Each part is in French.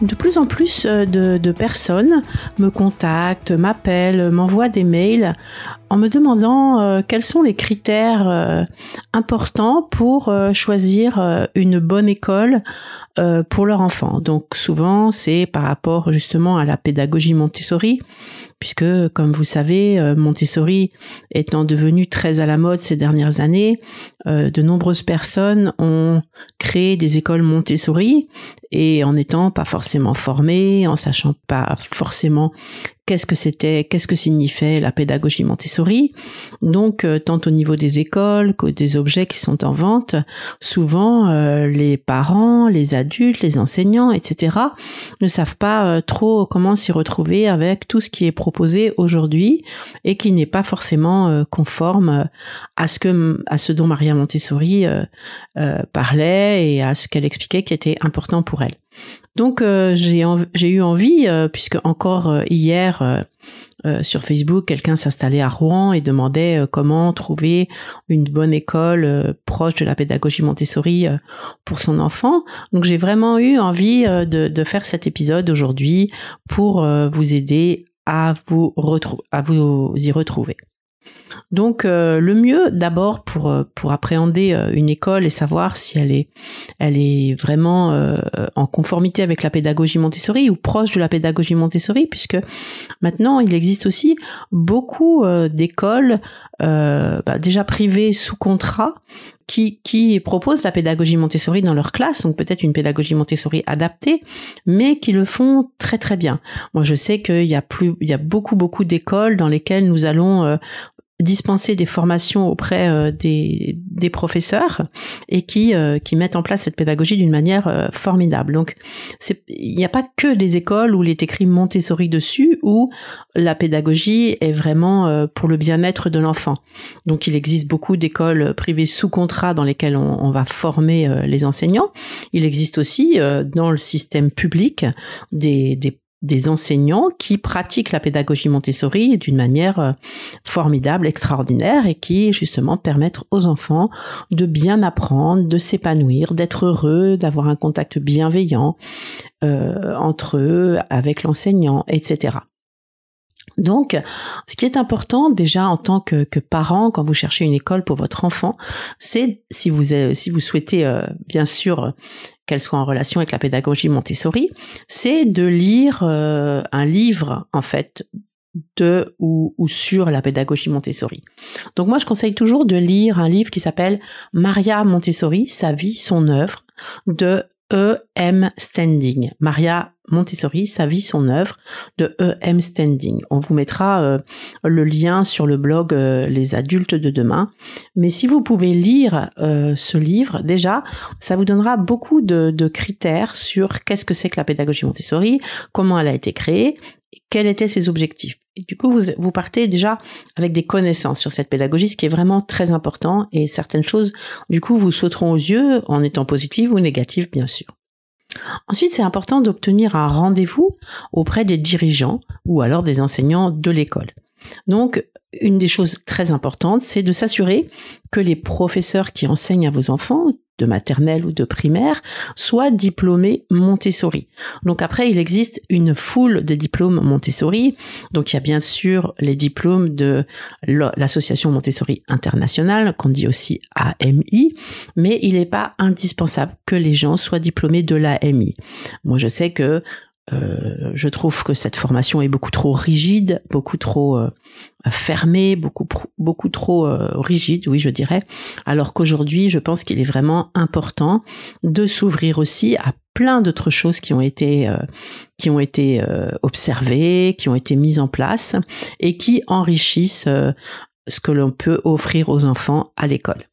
De plus en plus euh, de, personnes me contactent, m'appellent, m'envoient des mails en me demandant euh, quels sont les critères euh, importants pour choisir une bonne école pour leur enfant. Donc souvent c'est par rapport justement à la pédagogie Montessori, puisque comme vous savez, Montessori étant devenu très à la mode ces dernières années, de nombreuses personnes ont créé des écoles Montessori et en n'étant pas forcément formées, en sachant pas forcément qu'est-ce que c'était, qu'est-ce que signifiait la pédagogie Montessori. Donc, euh, tant au niveau des écoles que des objets qui sont en vente, souvent euh, les parents, les adultes, les enseignants, etc., ne savent pas euh, trop comment s'y retrouver avec tout ce qui est proposé aujourd'hui et qui n'est pas forcément conforme à ce que à ce dont Maria Montessori parlait et à ce qu'elle expliquait qui était important pour elle. Donc euh, j'ai eu envie, euh, puisque encore euh, hier sur Facebook, quelqu'un s'installait à Rouen et demandait comment trouver une bonne école proche de la pédagogie Montessori pour son enfant. Donc j'ai vraiment eu envie de, faire cet épisode aujourd'hui pour vous aider à vous y retrouver. Donc euh, le mieux d'abord pour euh, pour appréhender euh, une école et savoir si elle est elle est vraiment en conformité avec la pédagogie Montessori ou proche de la pédagogie Montessori puisque maintenant il existe aussi beaucoup d'écoles bah, déjà privées sous contrat qui, qui proposent la pédagogie Montessori dans leur classe, donc peut-être une pédagogie Montessori adaptée, mais qui le font très très bien. Moi, je sais qu'il y a plus, il y a beaucoup beaucoup d'écoles dans lesquelles nous allons dispenser des formations auprès euh, des, des, professeurs et qui, euh, qui mettent en place cette pédagogie d'une manière euh, formidable. Donc, il n'y a pas que des écoles où il est écrit Montessori dessus, où la pédagogie est vraiment pour le bien-être de l'enfant. Donc, il existe beaucoup d'écoles privées sous contrat dans lesquelles on, va former les enseignants. Il existe aussi dans le système public des, des des enseignants qui pratiquent la pédagogie Montessori d'une manière euh, formidable, extraordinaire et qui justement permettent aux enfants de bien apprendre, de s'épanouir, d'être heureux, d'avoir un contact bienveillant euh, entre eux, avec l'enseignant, etc. Donc, ce qui est important déjà en tant que, que, parent, quand vous cherchez une école pour votre enfant, c'est si vous si vous souhaitez euh, bien sûr qu'elle soit en relation avec la pédagogie Montessori, c'est de lire euh, un livre en fait de ou, ou, sur la pédagogie Montessori. Donc moi je conseille toujours de lire un livre qui s'appelle Maria Montessori, sa vie, son œuvre de E.M. Standing. Maria Montessori, sa vie, son œuvre de E.M. Standing. On vous mettra euh, le lien sur le blog euh, Les adultes de demain. Mais si vous pouvez lire euh, ce livre, déjà, ça vous donnera beaucoup de, de critères sur qu'est-ce que c'est que la pédagogie Montessori, comment elle a été créée, quels étaient ses objectifs. Et du coup, vous, vous partez déjà avec des connaissances sur cette pédagogie, ce qui est vraiment très important, et certaines choses, du coup, vous sauteront aux yeux en étant positives ou négatives, bien sûr. Ensuite, c'est important d'obtenir un rendez-vous auprès des dirigeants ou alors des enseignants de l'école. Donc, une des choses très importantes, c'est de s'assurer que les professeurs qui enseignent à vos enfants, de maternelle ou de primaire, soient diplômés Montessori. Donc après, il existe une foule de diplômes Montessori. Donc il y a bien sûr les diplômes de l'association Montessori internationale, qu'on dit aussi AMI, mais il n'est pas indispensable que les gens soient diplômés de l'AMI. Moi, je sais que euh, je trouve que cette formation est beaucoup trop rigide, beaucoup trop euh, fermée, beaucoup trop euh, rigide, oui, je dirais. Alors qu'aujourd'hui, je pense qu'il est vraiment important de s'ouvrir aussi à plein d'autres choses qui ont été qui ont été observées, qui ont été mises en place et qui enrichissent ce que l'on peut offrir aux enfants à l'école.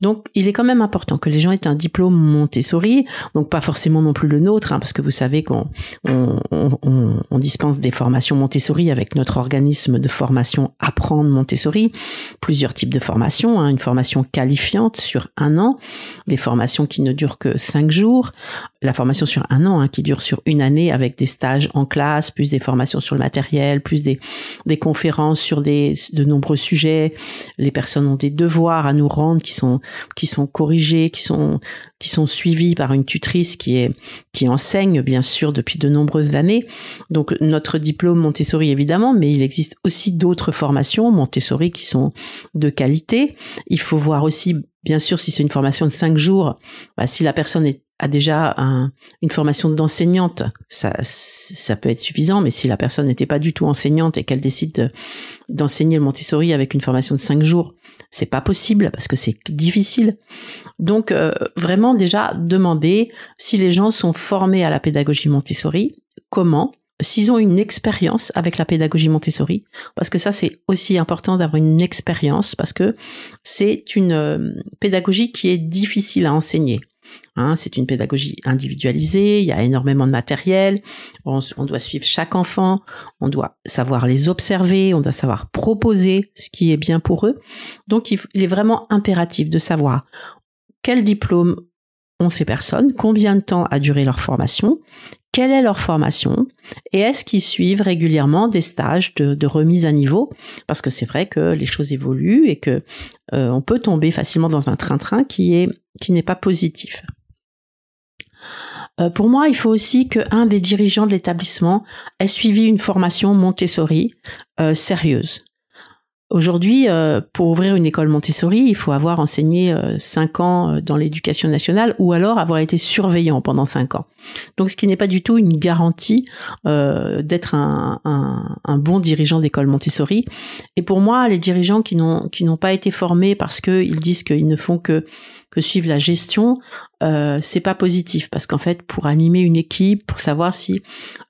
Donc, il est quand même important que les gens aient un diplôme Montessori, donc pas forcément non plus le nôtre, hein, parce que vous savez qu'on on, dispense des formations Montessori avec notre organisme de formation Apprendre Montessori, plusieurs types de formations, hein, une formation qualifiante sur un an, des formations qui ne durent que cinq jours, la formation sur un an hein, qui dure sur une année avec des stages en classe, plus des formations sur le matériel, plus des, conférences sur de nombreux sujets. Les personnes ont des devoirs à nous rendre qui qui sont corrigés, qui sont qui sont suivis par une tutrice qui est qui enseigne bien sûr depuis de nombreuses années. Donc notre diplôme Montessori évidemment, mais il existe aussi d'autres formations Montessori qui sont de qualité. Il faut voir aussi bien sûr si c'est une formation de cinq jours, bah, si la personne a déjà une formation d'enseignante, ça, ça peut être suffisant, mais si la personne n'était pas du tout enseignante et qu'elle décide d'enseigner le Montessori avec une formation de cinq jours, c'est pas possible parce que c'est difficile. Donc euh, vraiment déjà demander si les gens sont formés à la pédagogie Montessori, comment, s'ils ont une expérience avec la pédagogie Montessori, parce que ça c'est aussi important d'avoir une expérience parce que c'est une euh, pédagogie qui est difficile à enseigner. Hein, c'est une pédagogie individualisée, il y a énormément de matériel, on, doit suivre chaque enfant, on doit savoir les observer, on doit savoir proposer ce qui est bien pour eux. Donc il, est vraiment impératif de savoir quel diplôme ont ces personnes, combien de temps a duré leur formation, quelle est leur formation et est-ce qu'ils suivent régulièrement des stages de, remise à niveau? Parce que c'est vrai que les choses évoluent et que euh, on peut tomber facilement dans un train-train qui est qui n'est pas positif. Euh, pour moi, il faut aussi qu'un des dirigeants de l'établissement ait suivi une formation Montessori euh, sérieuse. Aujourd'hui, euh, pour ouvrir une école Montessori, il faut avoir enseigné cinq ans dans l'éducation nationale ou alors avoir été surveillant pendant cinq ans. Donc, ce qui n'est pas du tout une garantie d'être un, un, bon dirigeant d'école Montessori. Et pour moi, les dirigeants qui n'ont pas été formés parce qu'ils disent qu'ils ne font que que suivre la gestion, euh, c'est pas positif. Parce qu'en fait, pour animer une équipe, pour savoir si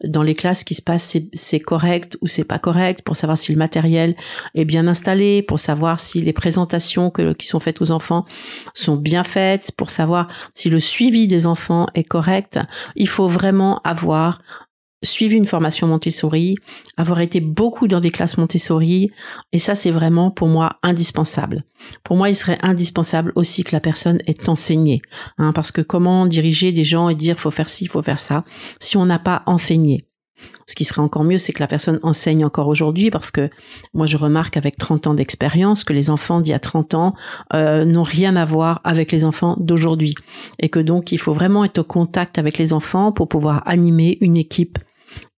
dans les classes qui se passent c'est correct ou c'est pas correct, pour savoir si le matériel est bien installé, pour savoir si les présentations que, qui sont faites aux enfants sont bien faites, pour savoir si le suivi des enfants est correct, il faut vraiment avoir suivi une formation Montessori, avoir été beaucoup dans des classes Montessori, et ça c'est vraiment pour moi indispensable. Pour moi, il serait indispensable aussi que la personne ait enseigné, hein, parce que comment diriger des gens et dire faut faire ci, faut faire ça, si on n'a pas enseigné? Ce qui serait encore mieux, c'est que la personne enseigne encore aujourd'hui, parce que moi je remarque avec 30 ans d'expérience que les enfants d'il y a 30 ans euh, n'ont rien à voir avec les enfants d'aujourd'hui, et que donc il faut vraiment être au contact avec les enfants pour pouvoir animer une équipe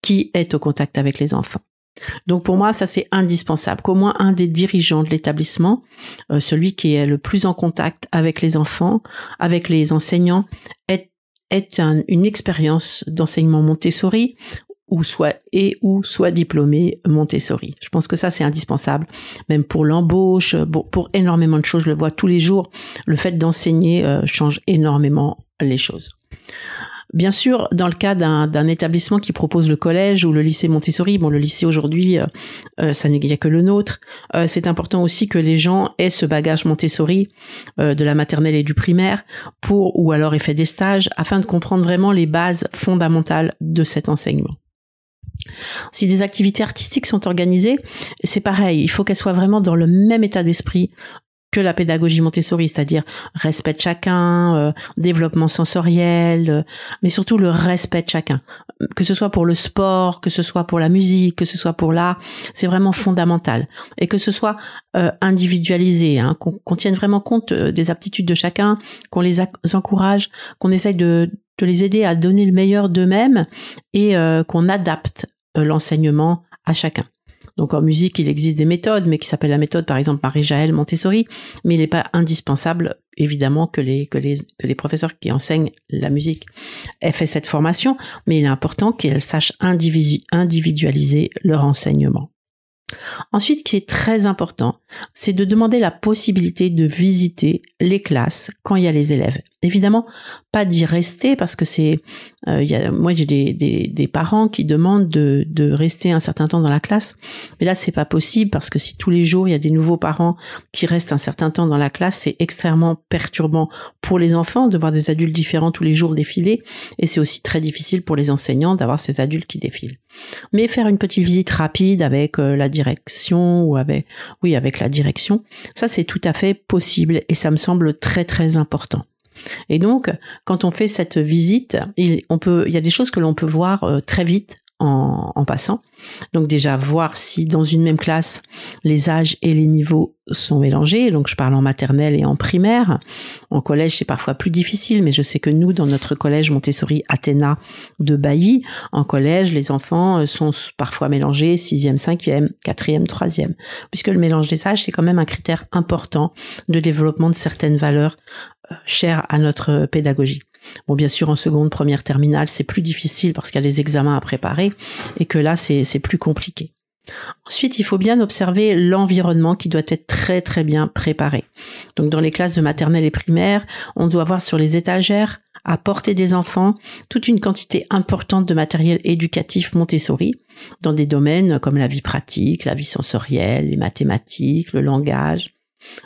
qui est au contact avec les enfants. Donc pour moi, ça c'est indispensable qu'au moins un des dirigeants de l'établissement, euh, celui qui est le plus en contact avec les enfants, avec les enseignants, ait, une expérience d'enseignement Montessori ou soit et ou soit diplômé Montessori. Je pense que ça c'est indispensable, même pour l'embauche, pour, énormément de choses. Je le vois tous les jours. Le fait d'enseigner euh, change énormément les choses. Bien sûr, dans le cas d'un établissement qui propose le collège ou le lycée Montessori, bon, le lycée aujourd'hui, euh, euh, ça n'est que le nôtre, euh, c'est important aussi que les gens aient ce bagage Montessori de la maternelle et du primaire pour, ou alors aient fait des stages, afin de comprendre vraiment les bases fondamentales de cet enseignement. Si des activités artistiques sont organisées, c'est pareil, il faut qu'elles soient vraiment dans le même état d'esprit que la pédagogie Montessori, c'est-à-dire respect de chacun, euh, développement sensoriel, euh, mais surtout le respect de chacun. Que ce soit pour le sport, que ce soit pour la musique, que ce soit pour l'art, c'est vraiment fondamental. Et que ce soit euh, individualisé, hein, qu'on tienne vraiment compte des aptitudes de chacun, qu'on les encourage, qu'on essaye de, les aider à donner le meilleur d'eux-mêmes et qu'on adapte l'enseignement à chacun. Donc en musique, il existe des méthodes, mais qui s'appellent la méthode, par exemple, Marie-Jaël Montessori, mais il n'est pas indispensable, évidemment, que les, que, les, que les professeurs qui enseignent la musique aient fait cette formation, mais il est important qu'elles sachent individualiser leur enseignement. Ensuite, qui est très important, c'est de demander la possibilité de visiter les classes quand il y a les élèves. Évidemment, pas d'y rester parce que c'est, euh, moi j'ai des, des, parents qui demandent de, de rester un certain temps dans la classe, mais là c'est pas possible parce que si tous les jours il y a des nouveaux parents qui restent un certain temps dans la classe, c'est extrêmement perturbant pour les enfants de voir des adultes différents tous les jours défiler, et c'est aussi très difficile pour les enseignants d'avoir ces adultes qui défilent. Mais faire une petite visite rapide avec euh, la direction ou avec, oui, avec la direction, ça c'est tout à fait possible et ça me semble très très important. Et donc, quand on fait cette visite, il, il y a des choses que l'on peut voir euh, très vite en, passant. Donc déjà voir si dans une même classe les âges et les niveaux sont mélangés. Donc je parle en maternelle et en primaire. En collège c'est parfois plus difficile, mais je sais que nous dans notre collège Montessori Athéna de Bailly, en collège les enfants euh, sont parfois mélangés sixième, cinquième, quatrième, troisième, puisque le mélange des âges c'est quand même un critère important de développement de certaines valeurs euh, chères à notre pédagogie. Bon, bien sûr, en seconde, première, terminale, c'est plus difficile parce qu'il y a des examens à préparer et que là, c'est plus compliqué. Ensuite, il faut bien observer l'environnement qui doit être très très bien préparé. Donc dans les classes de maternelle et primaire, on doit voir sur les étagères à portée des enfants toute une quantité importante de matériel éducatif Montessori dans des domaines comme la vie pratique, la vie sensorielle, les mathématiques, le langage,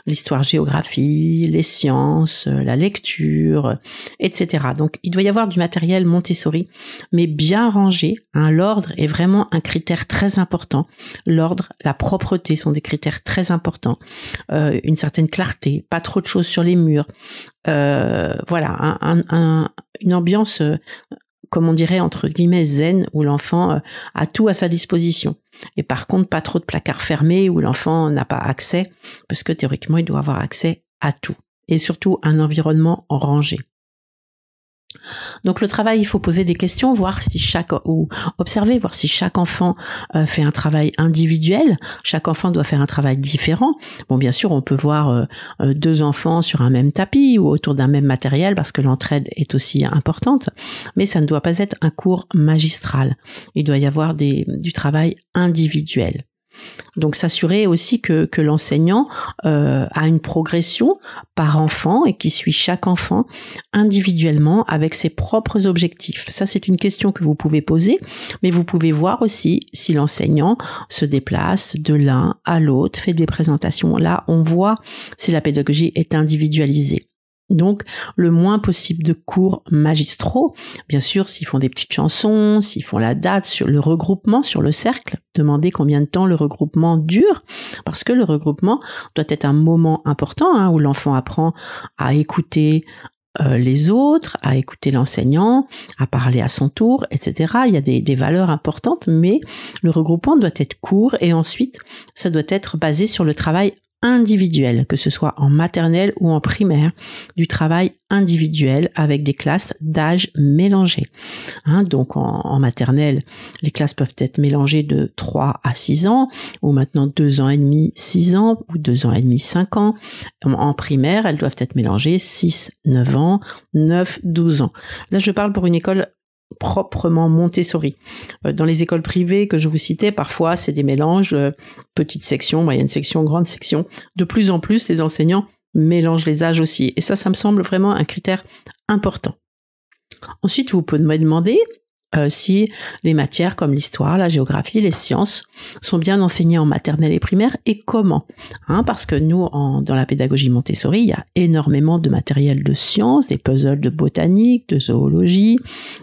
l'histoire-géographie, les sciences, euh, la lecture, etc. Donc il doit y avoir du matériel Montessori, mais bien rangé. Hein. L'ordre est vraiment un critère très important. L'ordre, la propreté sont des critères très importants. Euh, une certaine clarté, pas trop de choses sur les murs. Euh, voilà, une ambiance comme on dirait entre guillemets zen où l'enfant a tout à sa disposition. Et par contre, pas trop de placards fermés où l'enfant n'a pas accès, parce que théoriquement, il doit avoir accès à tout. Et surtout, un environnement rangé. Donc le travail, il faut poser des questions, voir si chaque ou observer, voir si chaque enfant euh, fait un travail individuel. Chaque enfant doit faire un travail différent. Bon, bien sûr, on peut voir euh, euh, deux enfants sur un même tapis ou autour d'un même matériel parce que l'entraide est aussi importante. Mais ça ne doit pas être un cours magistral. Il doit y avoir du travail individuel. Donc s'assurer aussi que, l'enseignant euh, a une progression par enfant et qui suit chaque enfant individuellement avec ses propres objectifs. Ça c'est une question que vous pouvez poser, mais vous pouvez voir aussi si l'enseignant se déplace de l'un à l'autre, fait des présentations. Là, on voit si la pédagogie est individualisée. Donc, le moins possible de cours magistraux. Bien sûr, s'ils font des petites chansons, s'ils font la date sur le regroupement, sur le cercle, demandez combien de temps le regroupement dure, parce que le regroupement doit être un moment important hein, où l'enfant apprend à écouter euh, les autres, à écouter l'enseignant, à parler à son tour, etc. Il y a des, des valeurs importantes, mais le regroupement doit être court et ensuite, ça doit être basé sur le travail individuel, que ce soit en maternelle ou en primaire, du travail individuel avec des classes d'âge mélangés. Hein, donc en, maternelle, les classes peuvent être mélangées de 3 à 6 ans, ou maintenant 2 ans et demi, 6 ans, ou 2 ans et demi, 5 ans. En, primaire, elles doivent être mélangées 6, 9 ans, 9, 12 ans. Là, je parle pour une école proprement Montessori. Euh, dans les écoles privées que je vous citais, parfois c'est des mélanges, euh, petites sections, moyenne section, grande section. De plus en plus, les enseignants mélangent les âges aussi. Et ça, ça me semble vraiment un critère important. Ensuite, vous pouvez me demander euh, si les matières comme l'histoire, la géographie, les sciences sont bien enseignées en maternelle et primaire et comment? Hein, parce que nous, dans la pédagogie Montessori, il y a énormément de matériel de sciences, des puzzles de botanique, de zoologie,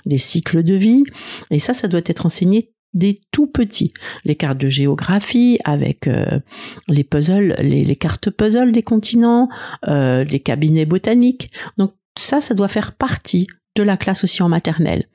des cycles de vie. Et ça, ça doit être enseigné des tout petits. Les cartes de géographie avec euh, les puzzles, les, cartes puzzles des continents, euh, les cabinets botaniques. Donc ça, ça doit faire partie de la classe aussi en maternelle.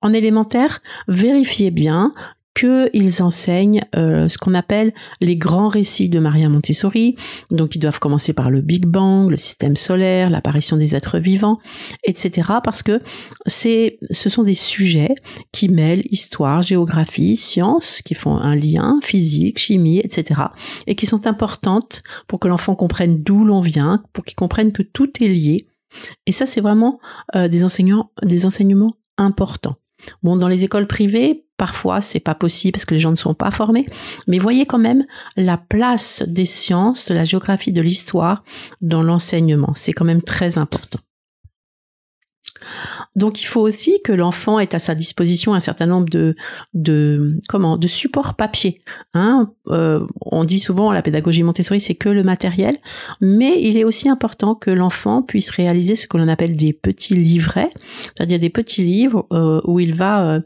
En élémentaire, vérifiez bien qu'ils enseignent euh, ce qu'on appelle les grands récits de Maria Montessori. Donc ils doivent commencer par le Big Bang, le système solaire, l'apparition des êtres vivants, etc. Parce que c'est, ce sont des sujets qui mêlent histoire, géographie, sciences, qui font un lien, physique, chimie, etc. Et qui sont importantes pour que l'enfant comprenne d'où l'on vient, pour qu'il comprenne que tout est lié et ça, c'est vraiment euh, des, enseignants, des enseignements importants. Bon, dans les écoles privées, parfois, c'est pas possible parce que les gens ne sont pas formés, mais voyez quand même la place des sciences, de la géographie, de l'histoire dans l'enseignement. C'est quand même très important. Donc il faut aussi que l'enfant ait à sa disposition un certain nombre de, de comment supports papier. Hein euh, on dit souvent la pédagogie Montessori c'est que le matériel, mais il est aussi important que l'enfant puisse réaliser ce que l'on appelle des petits livrets, c'est-à-dire des petits livres euh, où il va euh,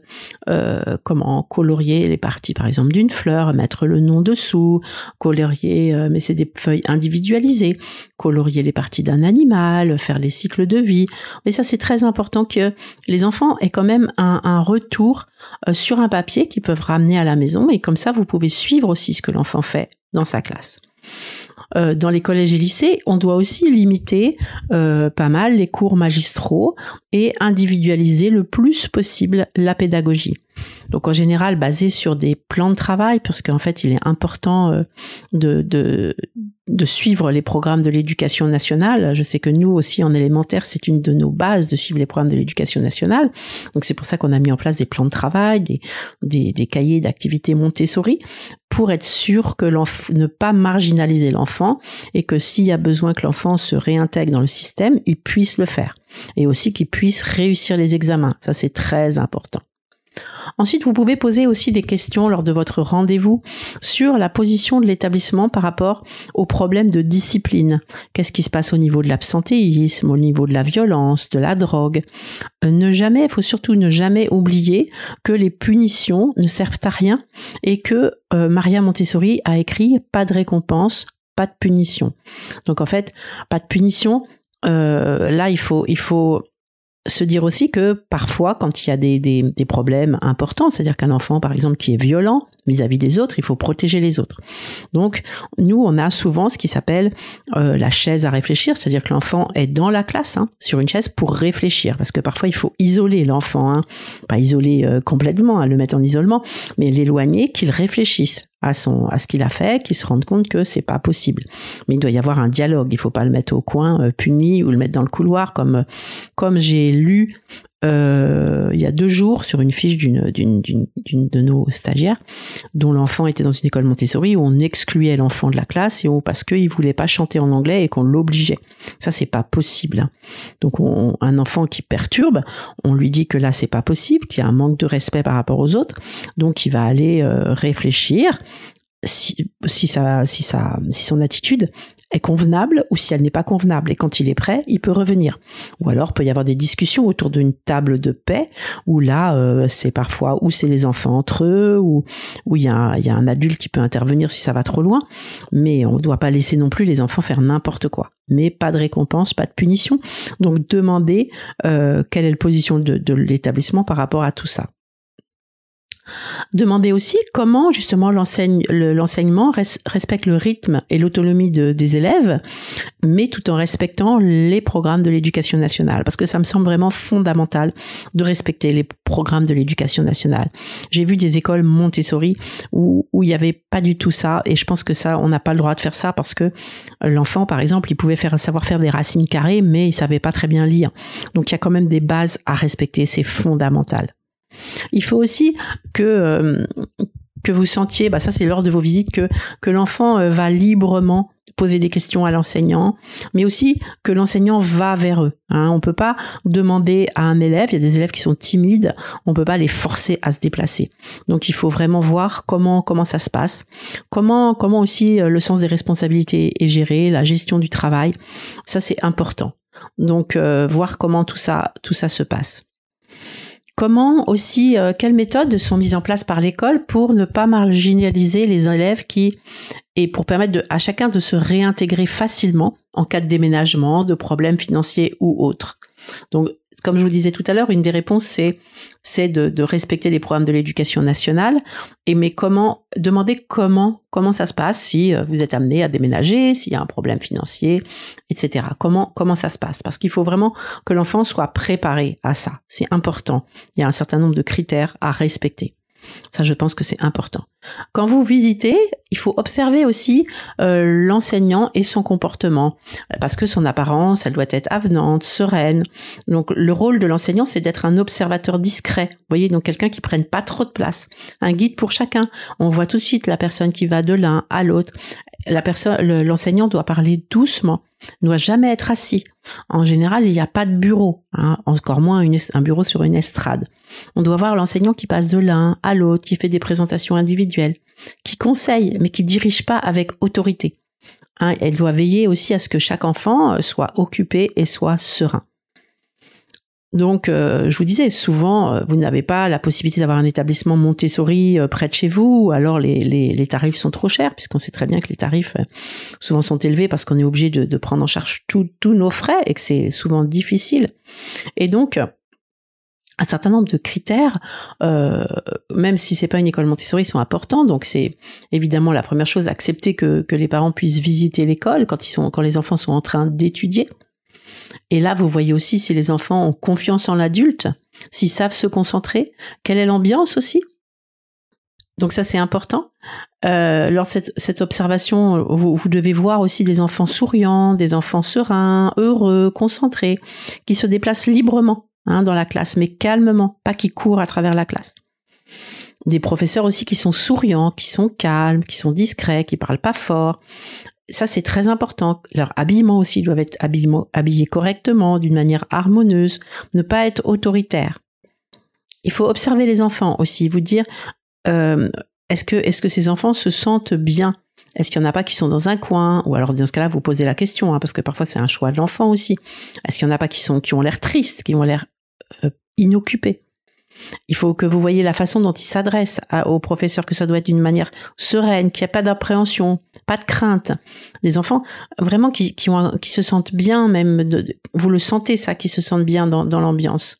euh, comment colorier les parties par exemple d'une fleur, mettre le nom dessous, colorier mais c'est des feuilles individualisées, colorier les parties d'un animal, faire les cycles de vie. Mais ça c'est très important que les enfants aient quand même un, retour euh, sur un papier qu'ils peuvent ramener à la maison et comme ça vous pouvez suivre aussi ce que l'enfant fait dans sa classe. Euh, dans les collèges et lycées, on doit aussi limiter euh, pas mal les cours magistraux et individualiser le plus possible la pédagogie. Donc en général basé sur des plans de travail, parce qu'en fait il est important euh, de, de, de suivre les programmes de l'éducation nationale. Je sais que nous aussi en élémentaire, c'est une de nos bases de suivre les programmes de l'éducation nationale. Donc c'est pour ça qu'on a mis en place des plans de travail, des, des, des cahiers d'activités Montessori, pour être sûr que l'enfant, ne pas marginaliser l'enfant et que s'il y a besoin que l'enfant se réintègre dans le système, il puisse le faire. Et aussi qu'il puisse réussir les examens. Ça c'est très important. Ensuite, vous pouvez poser aussi des questions lors de votre rendez-vous sur la position de l'établissement par rapport aux problèmes de discipline. Qu'est-ce qui se passe au niveau de l'absentéisme, au niveau de la violence, de la drogue? Euh, Ne jamais, il faut surtout ne jamais oublier que les punitions ne servent à rien et que euh, Maria Montessori a écrit pas de récompense, pas de punition. Donc en fait, pas de punition. Euh, là, il faut, il faut se dire aussi que parfois, quand il y a des, des, des problèmes importants, c'est-à-dire qu'un enfant, par exemple, qui est violent vis-à-vis des autres, il faut protéger les autres. Donc, nous, on a souvent ce qui s'appelle euh, la chaise à réfléchir, c'est-à-dire que l'enfant est dans la classe, hein, sur une chaise, pour réfléchir, parce que parfois, il faut isoler l'enfant, hein, pas isoler euh, complètement, hein, le mettre en isolement, mais l'éloigner, qu'il réfléchisse à son à ce qu'il a fait, qu'il se rende compte que c'est pas possible. Mais il doit y avoir un dialogue. Il faut pas le mettre au coin euh, puni ou le mettre dans le couloir comme comme j'ai lu euh, il y a deux jours sur une fiche d'une d'une d'une de nos stagiaires dont l'enfant était dans une école Montessori où on excluait l'enfant de la classe et où parce qu'il voulait pas chanter en anglais et qu'on l'obligeait. Ça c'est pas possible. Hein. Donc on, un enfant qui perturbe, on lui dit que là c'est pas possible, qu'il y a un manque de respect par rapport aux autres, donc il va aller euh, réfléchir si, si, ça, si, ça, si son attitude est convenable ou si elle n'est pas convenable. Et quand il est prêt, il peut revenir. Ou alors, peut y avoir des discussions autour d'une table de paix où là, euh, c'est parfois où c'est les enfants entre eux, ou où il y, a, y a un adulte qui peut intervenir si ça va trop loin. Mais on ne doit pas laisser non plus les enfants faire n'importe quoi. Mais pas de récompense, pas de punition. Donc, demandez euh, quelle est la position de, de l'établissement par rapport à tout ça. Demandez aussi comment justement l'enseignement respecte le rythme et l'autonomie des élèves, mais tout en respectant les programmes de l'éducation nationale, parce que ça me semble vraiment fondamental de respecter les programmes de l'éducation nationale. J'ai vu des écoles Montessori où, où il n'y avait pas du tout ça, et je pense que ça, on n'a pas le droit de faire ça parce que l'enfant, par exemple, il pouvait faire savoir faire des racines carrées, mais il savait pas très bien lire. Donc il y a quand même des bases à respecter, c'est fondamental. Il faut aussi que euh, que vous sentiez, bah ça c'est lors de vos visites que que l'enfant euh, va librement poser des questions à l'enseignant, mais aussi que l'enseignant va vers eux. Hein. On peut pas demander à un élève, il y a des élèves qui sont timides, on peut pas les forcer à se déplacer. Donc il faut vraiment voir comment comment ça se passe, comment comment aussi euh, le sens des responsabilités est géré, la gestion du travail, ça c'est important. Donc euh, voir comment tout ça tout ça se passe. Comment aussi, euh, quelles méthodes sont mises en place par l'école pour ne pas marginaliser les élèves qui, et pour permettre à chacun de se réintégrer facilement en cas de déménagement, de problèmes financiers ou autres? Donc, comme je vous disais tout à l'heure, une des réponses, c'est, de, respecter les programmes de l'éducation nationale. Et mais comment, demander comment, comment ça se passe si euh, vous êtes amené à déménager, s'il y a un problème financier, etc. Comment ça se passe? Parce qu'il faut vraiment que l'enfant soit préparé à ça. C'est important. Il y a un certain nombre de critères à respecter. Ça, je pense que c'est important. Quand vous visitez, il faut observer aussi euh, l'enseignant et son comportement, parce que son apparence, elle doit être avenante, sereine. Donc, le rôle de l'enseignant, c'est d'être un observateur discret. Vous voyez, donc quelqu'un qui prenne pas trop de place, un guide pour chacun. On voit tout de suite la personne qui va de l'un à l'autre la personne, l'enseignant doit parler doucement, ne doit jamais être assis. En général, il n'y a pas de bureau, hein, encore moins un bureau sur une estrade. On doit voir l'enseignant qui passe de l'un à l'autre, qui fait des présentations individuelles, qui conseille, mais qui dirige pas avec autorité. Hein, elle doit veiller aussi à ce que chaque enfant euh, soit occupé et soit serein. Donc, euh, je vous disais, souvent, euh, vous n'avez pas la possibilité d'avoir un établissement Montessori euh, près de chez vous, alors les, les, tarifs sont trop chers, puisqu'on sait très bien que les tarifs souvent sont élevés parce qu'on est obligé de, de, prendre en charge tous nos frais et que c'est souvent difficile. Et donc, un certain nombre de critères, même si c'est pas une école Montessori, sont importants. Donc c'est évidemment la première chose, accepter que, que les parents puissent visiter l'école quand ils sont, quand les enfants sont en train d'étudier. Et là, vous voyez aussi si les enfants ont confiance en l'adulte, s'ils savent se concentrer, quelle est l'ambiance aussi. Donc ça, c'est important. Euh, lors de cette, observation, vous, devez voir aussi des enfants souriants, des enfants sereins, heureux, concentrés, qui se déplacent librement hein, dans la classe, mais calmement, pas qui courent à travers la classe. Des professeurs aussi qui sont souriants, qui sont calmes, qui sont discrets, qui parlent pas fort, ça c'est très important. Leur habillement aussi doivent être habillés correctement, d'une manière harmonieuse, ne pas être autoritaire. Il faut observer les enfants aussi, vous dire euh, est-ce que ces enfants se sentent bien? Est-ce qu'il y en a pas qui sont dans un coin? Ou alors dans ce cas-là, vous posez la question, hein, parce que parfois c'est un choix de l'enfant aussi. Est-ce qu'il y en a pas qui sont qui ont l'air tristes, qui ont l'air euh, inoccupés? Il faut que vous voyez la façon dont il s'adresse aux professeurs, que ça doit être d'une manière sereine, qu'il n'y a pas d'appréhension, pas de crainte. Des enfants vraiment qui, se sentent bien, même vous le sentez ça, qui se sentent bien dans, l'ambiance.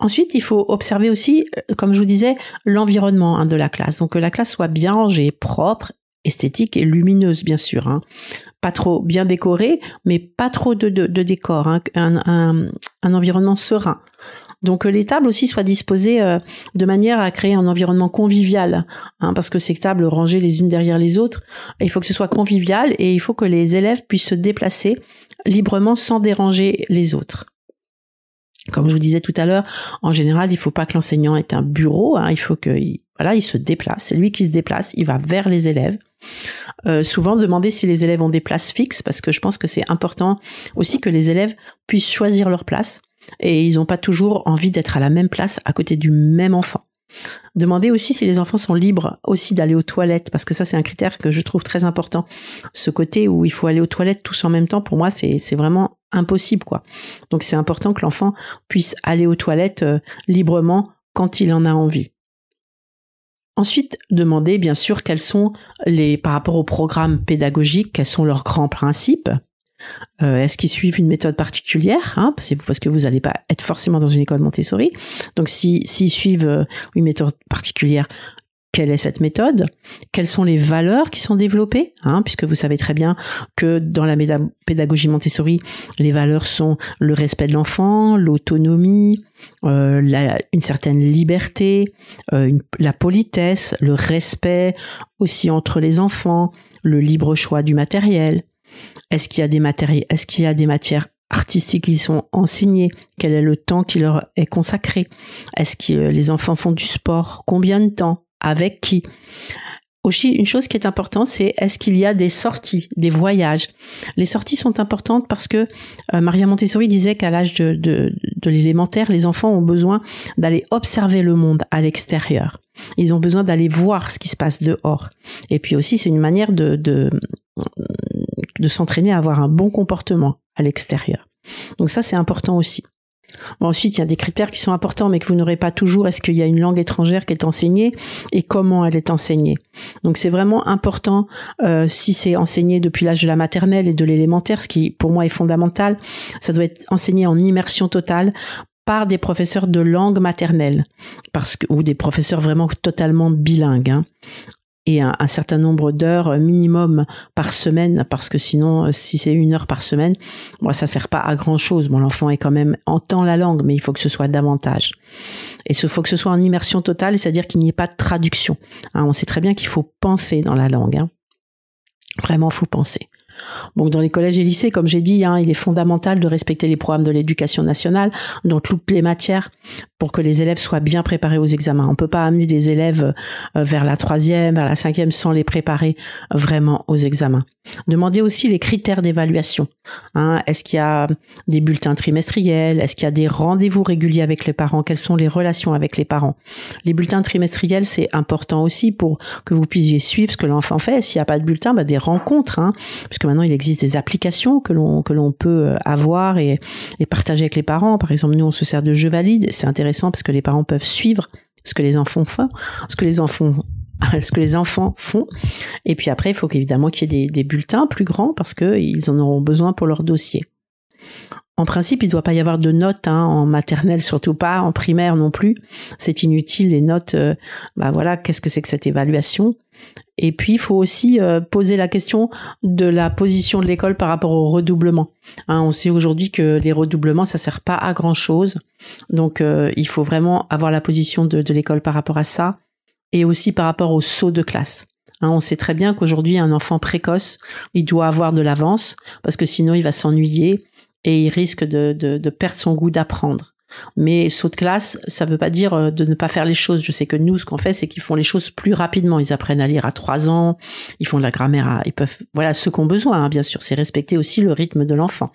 Ensuite, il faut observer aussi, euh, comme je vous disais, l'environnement hein, de la classe. Donc que la classe soit bien rangée, propre, esthétique et lumineuse, bien sûr. Hein. Pas trop bien décorée, mais pas trop de, décor. Hein. Un environnement serein. Donc les tables aussi soient disposées euh, de manière à créer un environnement convivial, hein, parce que ces tables rangées les unes derrière les autres, il faut que ce soit convivial et il faut que les élèves puissent se déplacer librement sans déranger les autres. Comme je vous disais tout à l'heure, en général, il ne faut pas que l'enseignant ait un bureau. Hein, il faut que, voilà, il se déplace. C'est lui qui se déplace. Il va vers les élèves. Euh, souvent, demander si les élèves ont des places fixes, parce que je pense que c'est important aussi que les élèves puissent choisir leur place et ils n'ont pas toujours envie d'être à la même place à côté du même enfant. Demandez aussi si les enfants sont libres aussi d'aller aux toilettes, parce que ça c'est un critère que je trouve très important. Ce côté où il faut aller aux toilettes tous en même temps, pour moi c'est vraiment impossible quoi. Donc c'est important que l'enfant puisse aller aux toilettes euh, librement quand il en a envie. Ensuite, demandez bien sûr quels sont les, par rapport au programme pédagogique, quels sont leurs grands principes. Euh, est-ce qu'ils suivent une méthode particulière hein, Parce que vous n'allez pas être forcément dans une école Montessori. Donc, s'ils suivent euh, une méthode particulière, quelle est cette méthode? Quelles sont les valeurs qui sont développées hein, Puisque vous savez très bien que dans la pédagogie Montessori, les valeurs sont le respect de l'enfant, l'autonomie, euh, une certaine liberté, la politesse, le respect aussi entre les enfants, le libre choix du matériel. Est-ce qu'il y a des matériels, est-ce qu'il y a des matières artistiques qui sont enseignées? Quel est le temps qui leur est consacré? Est-ce que les enfants font du sport? Combien de temps? Avec qui? Aussi, une chose qui est importante, c'est est-ce qu'il y a des sorties, des voyages? Les sorties sont importantes parce que euh, Maria Montessori disait qu'à l'âge de, l'élémentaire, les enfants ont besoin d'aller observer le monde à l'extérieur. Ils ont besoin d'aller voir ce qui se passe dehors. Et puis aussi, c'est une manière de, de s'entraîner à avoir un bon comportement à l'extérieur. Donc ça, c'est important aussi. Ensuite, il y a des critères qui sont importants, mais que vous n'aurez pas toujours. Est-ce qu'il y a une langue étrangère qui est enseignée et comment elle est enseignée? Donc, c'est vraiment important euh, si c'est enseigné depuis l'âge de la maternelle et de l'élémentaire, ce qui pour moi est fondamental. Ça doit être enseigné en immersion totale par des professeurs de langue maternelle, parce ou des professeurs vraiment totalement bilingues. Hein et un, certain nombre d'heures minimum par semaine, parce que sinon, euh, si c'est une heure par semaine, moi, ça sert pas à grand chose. Bon, l'enfant est quand même entend la langue, mais il faut que ce soit davantage. Et il faut que ce soit en immersion totale, c'est-à-dire qu'il n'y ait pas de traduction. Hein, on sait très bien qu'il faut penser dans la langue. Hein. Vraiment, faut penser. Donc dans les collèges et lycées, comme j'ai dit, hein, il est fondamental de respecter les programmes de l'éducation nationale dans toutes les matières pour que les élèves soient bien préparés aux examens. On peut pas amener des élèves euh, vers la troisième, vers la cinquième sans les préparer vraiment aux examens. Demandez aussi les critères d'évaluation. Hein, est-ce qu'il y a des bulletins trimestriels? Est-ce qu'il y a des rendez-vous réguliers avec les parents? Quelles sont les relations avec les parents? Les bulletins trimestriels, c'est important aussi pour que vous puissiez suivre ce que l'enfant fait. S'il n'y a pas de bulletin, bah des rencontres, hein, puisque maintenant il existe des applications que l'on que l'on peut euh, avoir et, partager avec les parents. Par exemple, nous on se sert de jeux valides. C'est intéressant parce que les parents peuvent suivre ce que les enfants font, ce que les enfants ce que les enfants font. Et puis après, il faut qu'évidemment qu'il y ait des, bulletins plus grands parce qu'ils en auront besoin pour leur dossier. En principe, il ne doit pas y avoir de notes hein, en maternelle, surtout pas en primaire non plus. C'est inutile les notes. Euh, bah voilà, qu'est-ce que c'est que cette évaluation? Et puis, il faut aussi euh, poser la question de la position de l'école par rapport au redoublement. Hein, on sait aujourd'hui que les redoublements, ça sert pas à grand chose. Donc, euh, il faut vraiment avoir la position de, l'école par rapport à ça et aussi par rapport au saut de classe. Hein, on sait très bien qu'aujourd'hui, un enfant précoce, il doit avoir de l'avance parce que sinon, il va s'ennuyer et il risque de, perdre son goût d'apprendre. Mais saut de classe, ça veut pas dire euh, de ne pas faire les choses. Je sais que nous, ce qu'on fait, c'est qu'ils font les choses plus rapidement. Ils apprennent à lire à trois ans, ils font de la grammaire, à, ils peuvent, voilà, ceux qui ont besoin, hein, bien sûr, c'est respecter aussi le rythme de l'enfant.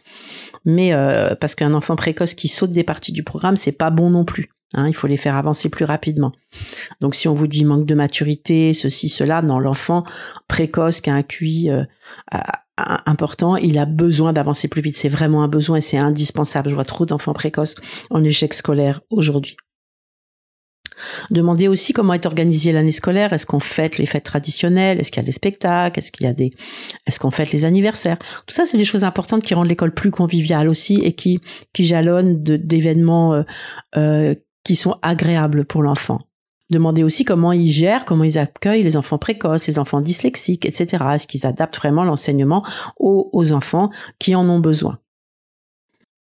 Mais euh, parce qu'un enfant précoce qui saute des parties du programme, c'est pas bon non plus. Hein, il faut les faire avancer plus rapidement. Donc si on vous dit manque de maturité, ceci, cela, non, l'enfant précoce qui a un QI euh, important, il a besoin d'avancer plus vite. C'est vraiment un besoin et c'est indispensable. Je vois trop d'enfants précoces en échec scolaire aujourd'hui. Demandez aussi comment est organisée l'année scolaire. Est-ce qu'on fête les fêtes traditionnelles? Est-ce qu'il y a des spectacles? Est-ce qu'il y a des Est-ce qu'on fête les anniversaires? Tout ça, c'est des choses importantes qui rendent l'école plus conviviale aussi et qui jalonnent d'événements euh, euh, qui sont agréables pour l'enfant. Demandez aussi comment ils gèrent, comment ils accueillent les enfants précoces, les enfants dyslexiques, etc. Est-ce qu'ils adaptent vraiment l'enseignement aux, enfants qui en ont besoin?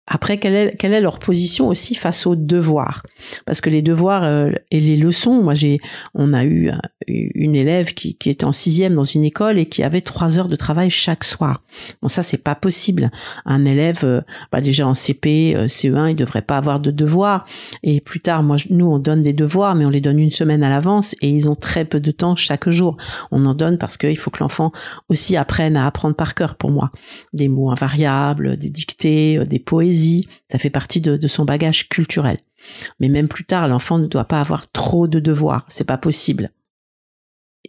Après, quelle est, quelle est leur position aussi face aux devoirs? Parce que les devoirs euh, et les leçons, moi j'ai, on a eu euh, une élève qui, qui était en sixième dans une école et qui avait trois heures de travail chaque soir. Bon, ça c'est pas possible. Un élève, euh, bah, déjà en CP, CE1, il devrait pas avoir de devoirs. Et plus tard, moi, nous on donne des devoirs, mais on les donne une semaine à l'avance et ils ont très peu de temps chaque jour. On en donne parce qu'il faut que l'enfant aussi apprenne à apprendre par cœur. Pour moi, des mots invariables, des dictées, des poésies ça fait partie de, son bagage culturel. Mais même plus tard, l'enfant ne doit pas avoir trop de devoirs, c'est pas possible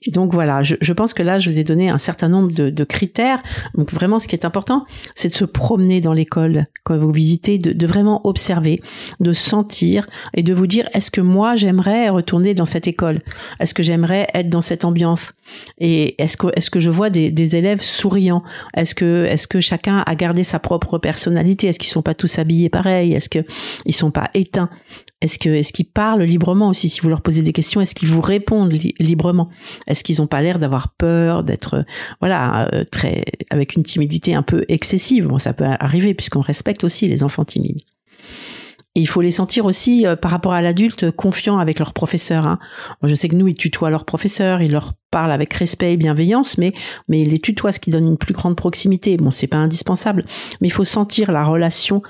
donc voilà, je, pense que là, je vous ai donné un certain nombre de, critères. Donc vraiment, ce qui est important, c'est de se promener dans l'école quand vous visitez, de, vraiment observer, de sentir et de vous dire est-ce que moi j'aimerais retourner dans cette école? Est-ce que j'aimerais être dans cette ambiance? Et est-ce que est-ce que je vois des, élèves souriants? Est-ce que est-ce que chacun a gardé sa propre personnalité? Est-ce qu'ils sont pas tous habillés pareil? Est-ce que ils sont pas éteints? Est-ce que est-ce qu'ils parlent librement aussi? Si vous leur posez des questions Est-ce qu'ils vous répondent librement? Est-ce qu'ils n'ont pas l'air d'avoir peur, d'être voilà euh, très avec une timidité un peu excessive? Bon, ça peut arriver puisqu'on respecte aussi les enfants timides. Il faut les sentir aussi euh, par rapport à l'adulte confiants avec leur professeur. Hein. je sais que nous, ils tutoient leurs professeurs, ils leur parlent avec respect et bienveillance, mais mais ils les tutoient, ce qui donne une plus grande proximité. Bon, c'est pas indispensable, mais il faut sentir la relation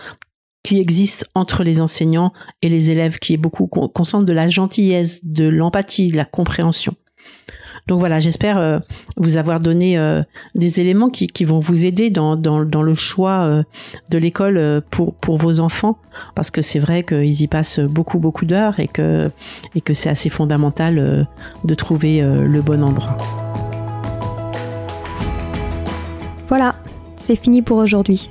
qui existe entre les enseignants et les élèves, qui est beaucoup, qu'on sente de la gentillesse, de l'empathie, de la compréhension. donc voilà, j'espère vous avoir donné des éléments qui, vont vous aider dans, dans, le choix de l'école pour, pour vos enfants, parce que c'est vrai qu'ils y passent beaucoup beaucoup d'heures et que, et que c'est assez fondamental de trouver le bon endroit. Voilà, c'est fini pour aujourd'hui.